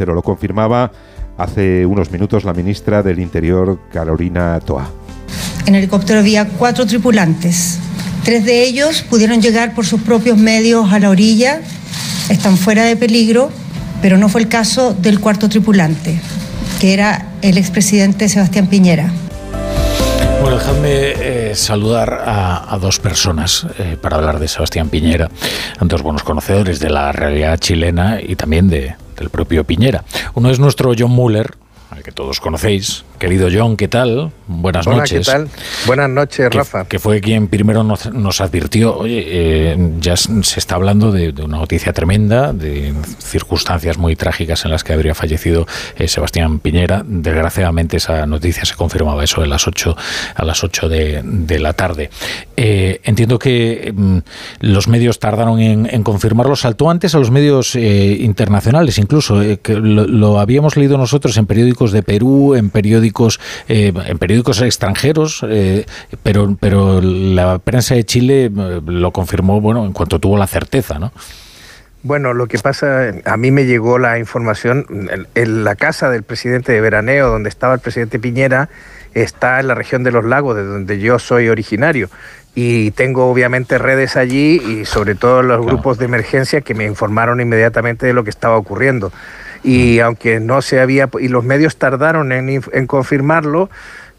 pero lo confirmaba hace unos minutos la ministra del Interior, Carolina Toa. En el helicóptero había cuatro tripulantes. Tres de ellos pudieron llegar por sus propios medios a la orilla, están fuera de peligro, pero no fue el caso del cuarto tripulante, que era el expresidente Sebastián Piñera. Bueno, dejadme eh, saludar a, dos personas eh, para hablar de Sebastián Piñera, dos buenos conocedores de la realidad chilena y también de, del propio Piñera. Uno es nuestro John Muller, al que todos conocéis, Querido John, ¿qué tal? Buenas Hola, noches. ¿qué tal? Buenas noches, Rafa. Que fue quien primero nos, advirtió, oye, eh, ya se está hablando de, una noticia tremenda, de circunstancias muy trágicas en las que habría fallecido eh, Sebastián Piñera. Desgraciadamente esa noticia se confirmaba eso a las 8, a las 8 de, la tarde. Eh, entiendo que mm, los medios tardaron en, confirmarlo. Saltó antes a los medios internacionales, incluso, que lo habíamos leído nosotros en periódicos de Perú, en periódicos eh, en periódicos extranjeros, eh, pero, pero la prensa de Chile eh, lo confirmó bueno, en cuanto tuvo la certeza, ¿no? Bueno, lo que pasa, a mí me llegó la información, en, la casa del presidente de Veraneo, donde estaba el presidente Piñera, está en la región de los lagos, de donde yo soy originario. Y tengo obviamente redes allí y sobre todo los grupos de emergencia que me informaron inmediatamente de lo que estaba ocurriendo y aunque no se había, y los medios tardaron en, confirmarlo,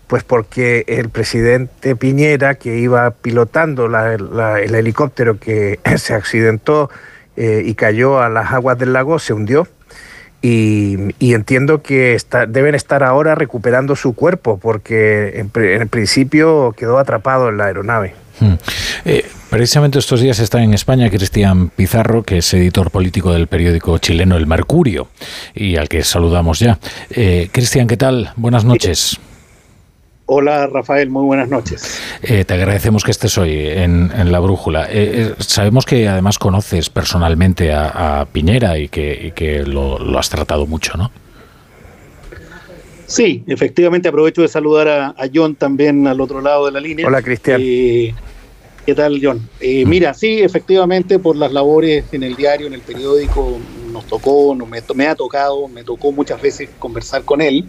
pues porque el presidente Piñera, que iba pilotando el helicóptero que se accidentó eh, y cayó a las aguas del lago, se hundió. Y, entiendo que deben estar ahora recuperando su cuerpo, porque en, en principio quedó atrapado en la aeronave. Hmm. Eh, precisamente estos días está en España Cristian Pizarro, que es editor político del periódico chileno El Mercurio, y al que saludamos ya. Eh, Cristian, ¿qué tal? Buenas noches. Hola Rafael, muy buenas noches. Eh, te agradecemos que estés hoy en, La Brújula. sabemos que además conoces personalmente a, Piñera y que, lo, has tratado mucho, ¿no? Sí, efectivamente aprovecho de saludar a, John también al otro lado de la línea. Hola Cristian. ¿Qué tal, John? Eh, mira, sí, efectivamente, por las labores en el diario, en el periódico, nos tocó, me, ha tocado, me tocó muchas veces conversar con él,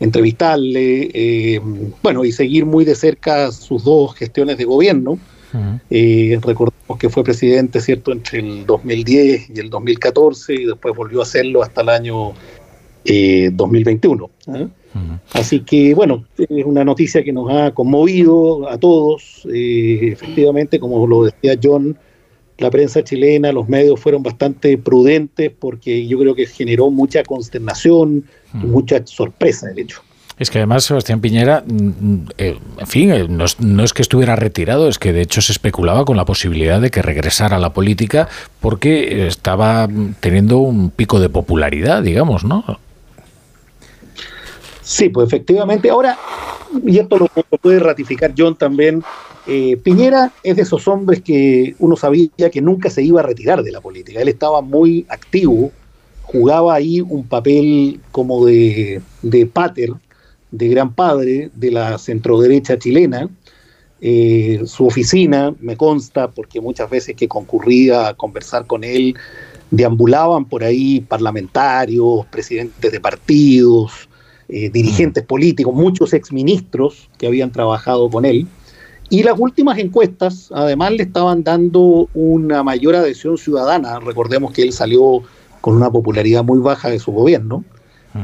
entrevistarle, eh, bueno, y seguir muy de cerca sus dos gestiones de gobierno. Eh, recordemos que fue presidente, ¿cierto?, entre el 2010 y el 2014, y después volvió a hacerlo hasta el año 2021. Así que, bueno, es una noticia que nos ha conmovido a todos. Eh, efectivamente, como lo decía John, la prensa chilena, los medios fueron bastante prudentes porque yo creo que generó mucha consternación y mucha sorpresa el hecho. Es que además Sebastián Piñera, mm, mm, eh, en fin, eh, no es, no es, que estuviera retirado, es que de hecho se especulaba con la posibilidad de que regresara a la política porque estaba teniendo un pico de popularidad, digamos, ¿no? Sí, pues efectivamente. Ahora, y esto lo, puede ratificar John también, eh, Piñera es de esos hombres que uno sabía que nunca se iba a retirar de la política. Él estaba muy activo, jugaba ahí un papel como de, de pater, de gran padre de la centroderecha chilena. Eh, su oficina, me consta, porque muchas veces que concurría a conversar con él, deambulaban por ahí parlamentarios, presidentes de partidos, eh, dirigentes políticos, muchos exministros que habían trabajado con él. Y las últimas encuestas, además, le estaban dando una mayor adhesión ciudadana. Recordemos que él salió con una popularidad muy baja de su gobierno,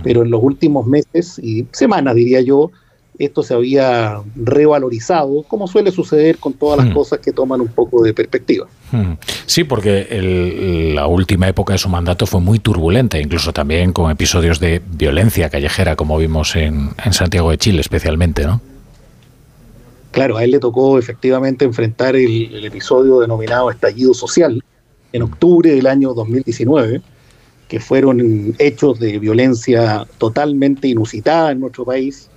pero en los últimos meses y semanas, diría yo, esto se había revalorizado, como suele suceder con todas las hmm. cosas que toman un poco de perspectiva. Hmm. Sí, porque la última época de su mandato fue muy turbulenta, incluso también con episodios de violencia callejera, como vimos en, Santiago de Chile especialmente, ¿no? Claro, a él le tocó efectivamente enfrentar el, el episodio denominado estallido social en octubre del año 2019, que fueron hechos de violencia totalmente inusitada en nuestro país,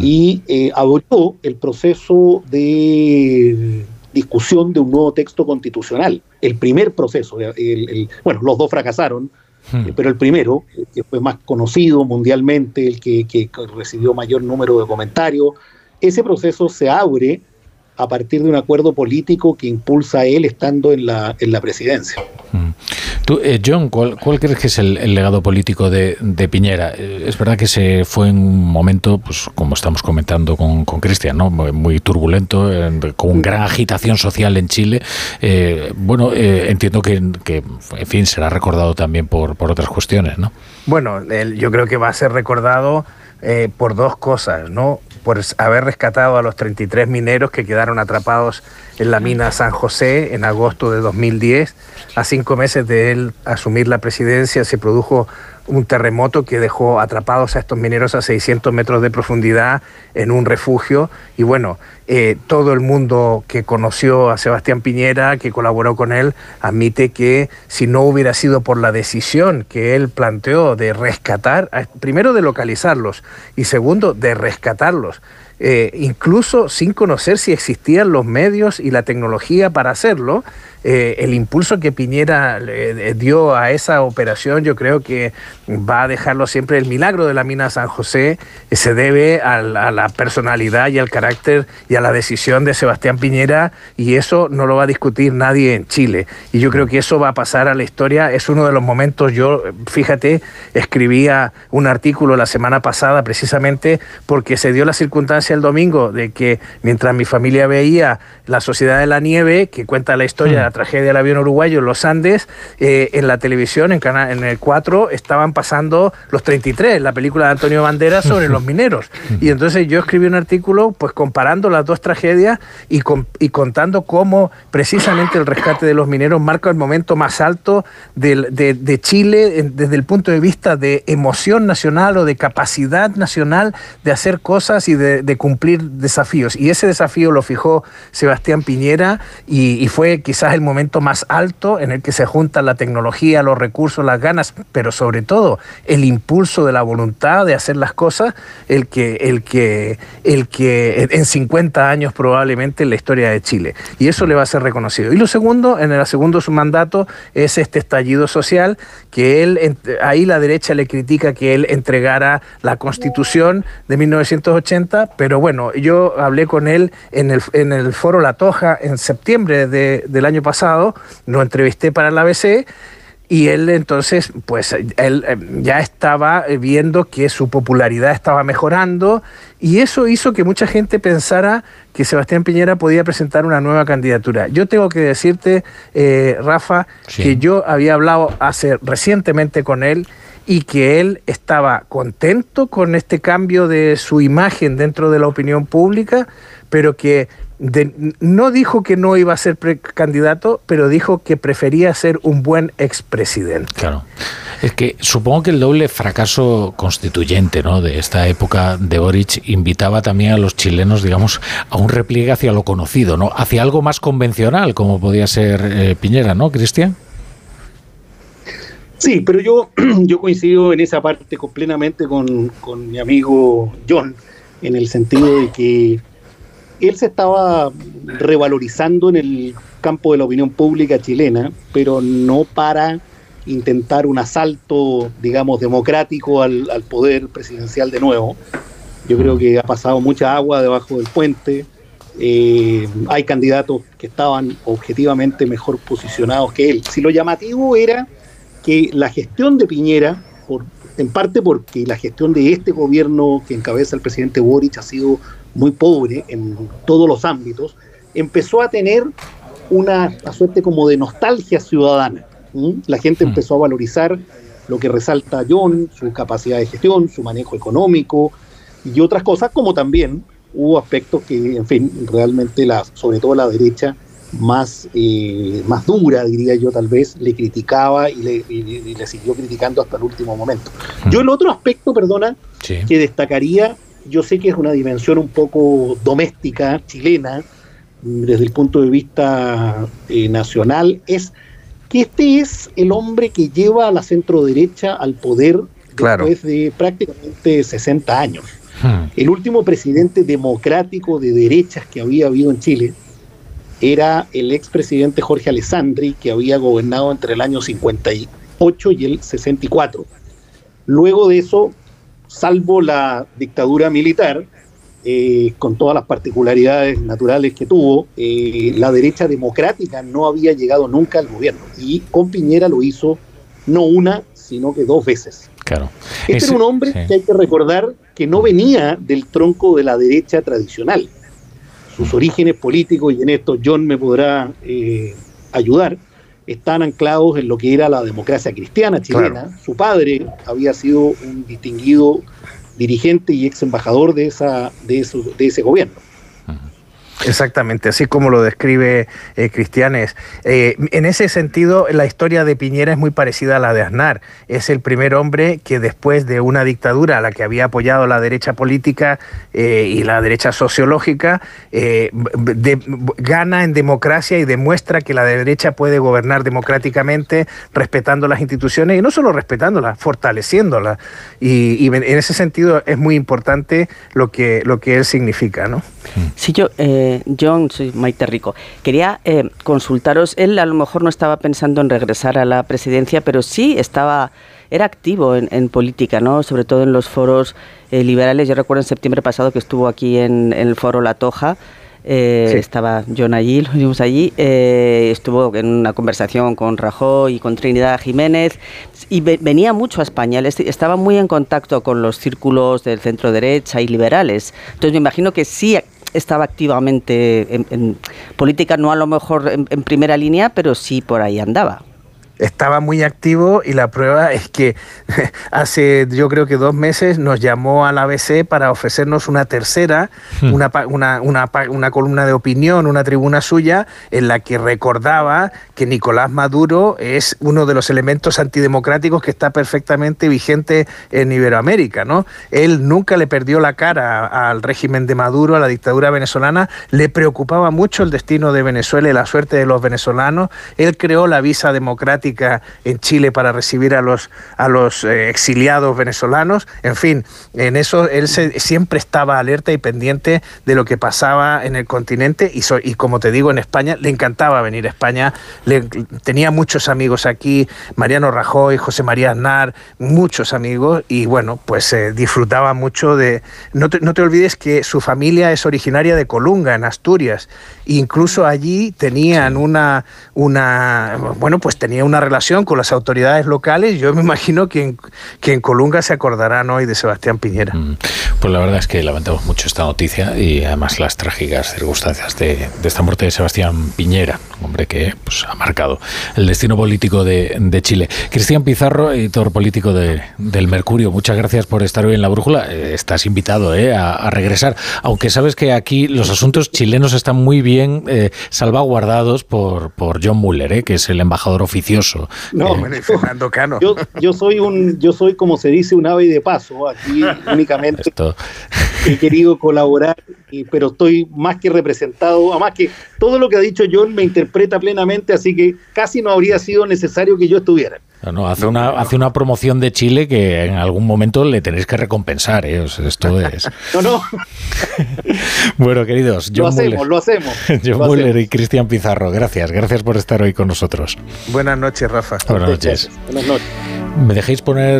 y eh, abrió el proceso de discusión de un nuevo texto constitucional. El primer proceso, bueno, los dos fracasaron, eh, pero el primero, que fue más conocido mundialmente, el que, recibió mayor número de comentarios, ese proceso se abre a partir de un acuerdo político que impulsa a él estando en la, en la presidencia. Mm. Tú, eh, John, ¿cuál, crees que es el, legado político de, Piñera? Eh, es verdad que se fue en un momento, pues como estamos comentando con Cristian, ¿no? muy turbulento, con una gran agitación social en Chile. Eh, bueno, entiendo que, que, en fin, será recordado también por, por otras cuestiones, ¿no? Bueno, yo creo que va a ser recordado por dos cosas, ¿no? Por haber rescatado a los 33 mineros que quedaron atrapados en la mina San José en agosto de 2010. A cinco meses de él asumir la presidencia se produjo un terremoto que dejó atrapados a estos mineros a 600 metros de profundidad en un refugio. Y bueno, eh, todo el mundo que conoció a Sebastián Piñera, que colaboró con él, admite que si no hubiera sido por la decisión que él planteó de rescatar, primero de localizarlos y segundo de rescatarlos, eh, incluso sin conocer si existían los medios y la tecnología para hacerlo, eh, el impulso que Piñera le dio a esa operación, yo creo que va a dejarlo siempre el milagro de la mina San José, eh, se debe a la, personalidad y al carácter y a la decisión de Sebastián Piñera y eso no lo va a discutir nadie en Chile. Y yo creo que eso va a pasar a la historia, es uno de los momentos, yo, fíjate, escribía un artículo la semana pasada precisamente porque se dio la circunstancia el domingo de que mientras mi familia veía La Sociedad de la Nieve, que cuenta la historia tragedia del avión uruguayo en los Andes, eh, en la televisión, en, en el 4, estaban pasando los 33, la película de Antonio Banderas sobre los mineros. Y entonces yo escribí un artículo pues comparando las dos tragedias y, y contando cómo precisamente el rescate de los mineros marca el momento más alto de, de, Chile desde el punto de vista de emoción nacional o de capacidad nacional de hacer cosas y de, cumplir desafíos. Y ese desafío lo fijó Sebastián Piñera y, y fue quizás el momento más alto en el que se juntan la tecnología, los recursos, las ganas, pero sobre todo el impulso de la voluntad de hacer las cosas, el que, el que, el que en 50 años probablemente en la historia de Chile. Y eso le va a ser reconocido. Y lo segundo, en el segundo su mandato, es este estallido social, que él, ahí la derecha le critica que él entregara la constitución de 1980, pero bueno, yo hablé con él en el, en el foro La Toja en septiembre de, del año pasado, lo entrevisté para la ABC y él entonces, pues él eh, ya estaba viendo que su popularidad estaba mejorando y eso hizo que mucha gente pensara que Sebastián Piñera podía presentar una nueva candidatura. Yo tengo que decirte, eh, Rafa, que yo había hablado hace recientemente con él y que él estaba contento con este cambio de su imagen dentro de la opinión pública, pero que no dijo que no iba a ser precandidato, pero dijo que prefería ser un buen expresidente. Claro. Es que supongo que el doble fracaso constituyente ¿no? de esta época de Boric invitaba también a los chilenos, digamos, a un repliegue hacia lo conocido, ¿no? hacia algo más convencional, como podía ser eh, Piñera, ¿no, Cristian? Sí, pero yo, yo coincido en esa parte completamente con, con mi amigo John, en el sentido de que él se estaba revalorizando en el campo de la opinión pública chilena, pero no para intentar un asalto, digamos, democrático al, poder presidencial de nuevo. Yo creo que ha pasado mucha agua debajo del puente. Eh, hay candidatos que estaban objetivamente mejor posicionados que él. Si lo llamativo era que la gestión de Piñera, por, en parte porque la gestión de este gobierno que encabeza el presidente Boric ha sido muy pobre en todos los ámbitos, empezó a tener una, suerte como de nostalgia ciudadana. La gente hmm. empezó a valorizar lo que resalta John, su capacidad de gestión, su manejo económico y otras cosas, como también hubo aspectos que, en fin, realmente, la, sobre todo la derecha, más, eh, más dura, diría yo tal vez, le criticaba y le, le, siguió criticando hasta el último momento. Hmm. Yo el otro aspecto, perdona, que destacaría yo sé que es una dimensión un poco doméstica, chilena, desde el punto de vista eh, nacional, es que este es el hombre que lleva a la centro derecha al poder después de prácticamente 60 años. Hmm. El último presidente democrático de derechas que había habido en Chile era el expresidente Jorge Alessandri, que había gobernado entre el año 58 y el 64. Luego de eso salvo la dictadura militar, eh, con todas las particularidades naturales que tuvo, eh, la derecha democrática no había llegado nunca al gobierno. Y con Piñera lo hizo no una, sino que dos veces. Claro. Este era un hombre que hay que recordar que no venía del tronco de la derecha tradicional. Sus orígenes políticos, y en esto John me podrá eh, ayudar, están anclados en lo que era la democracia cristiana chilena. Su padre había sido un distinguido dirigente y ex embajador de, esa, de, de ese gobierno. Exactamente, así como lo describe eh, Cristianes. Eh, en ese sentido, la historia de Piñera es muy parecida a la de Aznar. Es el primer hombre que después de una dictadura a la que había apoyado la derecha política eh, y la derecha sociológica, gana en democracia y demuestra que la derecha puede gobernar democráticamente, respetando las instituciones y no solo respetándolas, fortaleciéndolas. Y, en ese sentido es muy importante lo que, lo que él significa. ¿no? Sí, yo... John, soy Maite Rico. Quería eh, consultaros, él a lo mejor no estaba pensando en regresar a la presidencia, pero sí estaba, era activo en, política, ¿no? Sobre todo en los foros eh, liberales. Yo recuerdo en septiembre pasado que estuvo aquí en, el foro La Toja. Eh, estaba John allí, lo vimos allí, estuvo en una conversación con Rajoy y con Trinidad Jiménez y venía mucho a España, estaba muy en contacto con los círculos del centro derecha y liberales. Entonces me imagino que sí estaba activamente en, política, no a lo mejor en, primera línea, pero sí por ahí andaba estaba muy activo y la prueba es que hace yo creo que dos meses nos llamó a la ABC para ofrecernos una tercera, hmm. una, una, una, una, columna de opinión, una tribuna suya, en la que recordaba que Nicolás Maduro es uno de los elementos antidemocráticos que está perfectamente vigente en Iberoamérica. ¿no? Él nunca le perdió la cara al régimen de Maduro, a la dictadura venezolana, le preocupaba mucho el destino de Venezuela y la suerte de los venezolanos. Él creó la visa democrática en Chile para recibir a los, a los eh, exiliados venezolanos. En fin, en eso él siempre estaba alerta y pendiente de lo que pasaba en el continente y, y como te digo, en España le encantaba venir a España. Le, tenía muchos amigos aquí, Mariano Rajoy, José María Aznar, muchos amigos y bueno, pues eh, disfrutaba mucho de... No te, no te olvides que su familia es originaria de Colunga, en Asturias. Incluso allí tenían una, una, bueno, pues tenía una relación con las autoridades locales. Yo me imagino que en, que en Colunga se acordarán hoy de Sebastián Piñera. Mm. Pues la verdad es que lamentamos mucho esta noticia y además las trágicas circunstancias de, esta muerte de Sebastián Piñera, hombre que pues, ha marcado el destino político de, Chile. Cristian Pizarro, editor político de, del Mercurio, muchas gracias por estar hoy en la brújula. Eh, estás invitado eh, a, regresar, aunque sabes que aquí los asuntos chilenos están muy bien eh, salvaguardados por, por John Muller, que es el embajador oficioso no, Fernando Cano. Yo, soy un, yo soy como se dice un ave de paso. Aquí únicamente he querido colaborar, pero estoy más que representado. Además que todo lo que ha dicho John me interpreta plenamente, así que casi no habría sido necesario que yo estuviera. No, hace una, hace una promoción de Chile que en algún momento le tenéis que recompensar, ¿eh? esto es. no, no. bueno, queridos, John lo hacemos, lo hacemos. John Muller y Cristian Pizarro, gracias, gracias por estar hoy con nosotros. Buenas noches, Rafa. Buenas noches. Buenas noches. ¿Me dejéis poner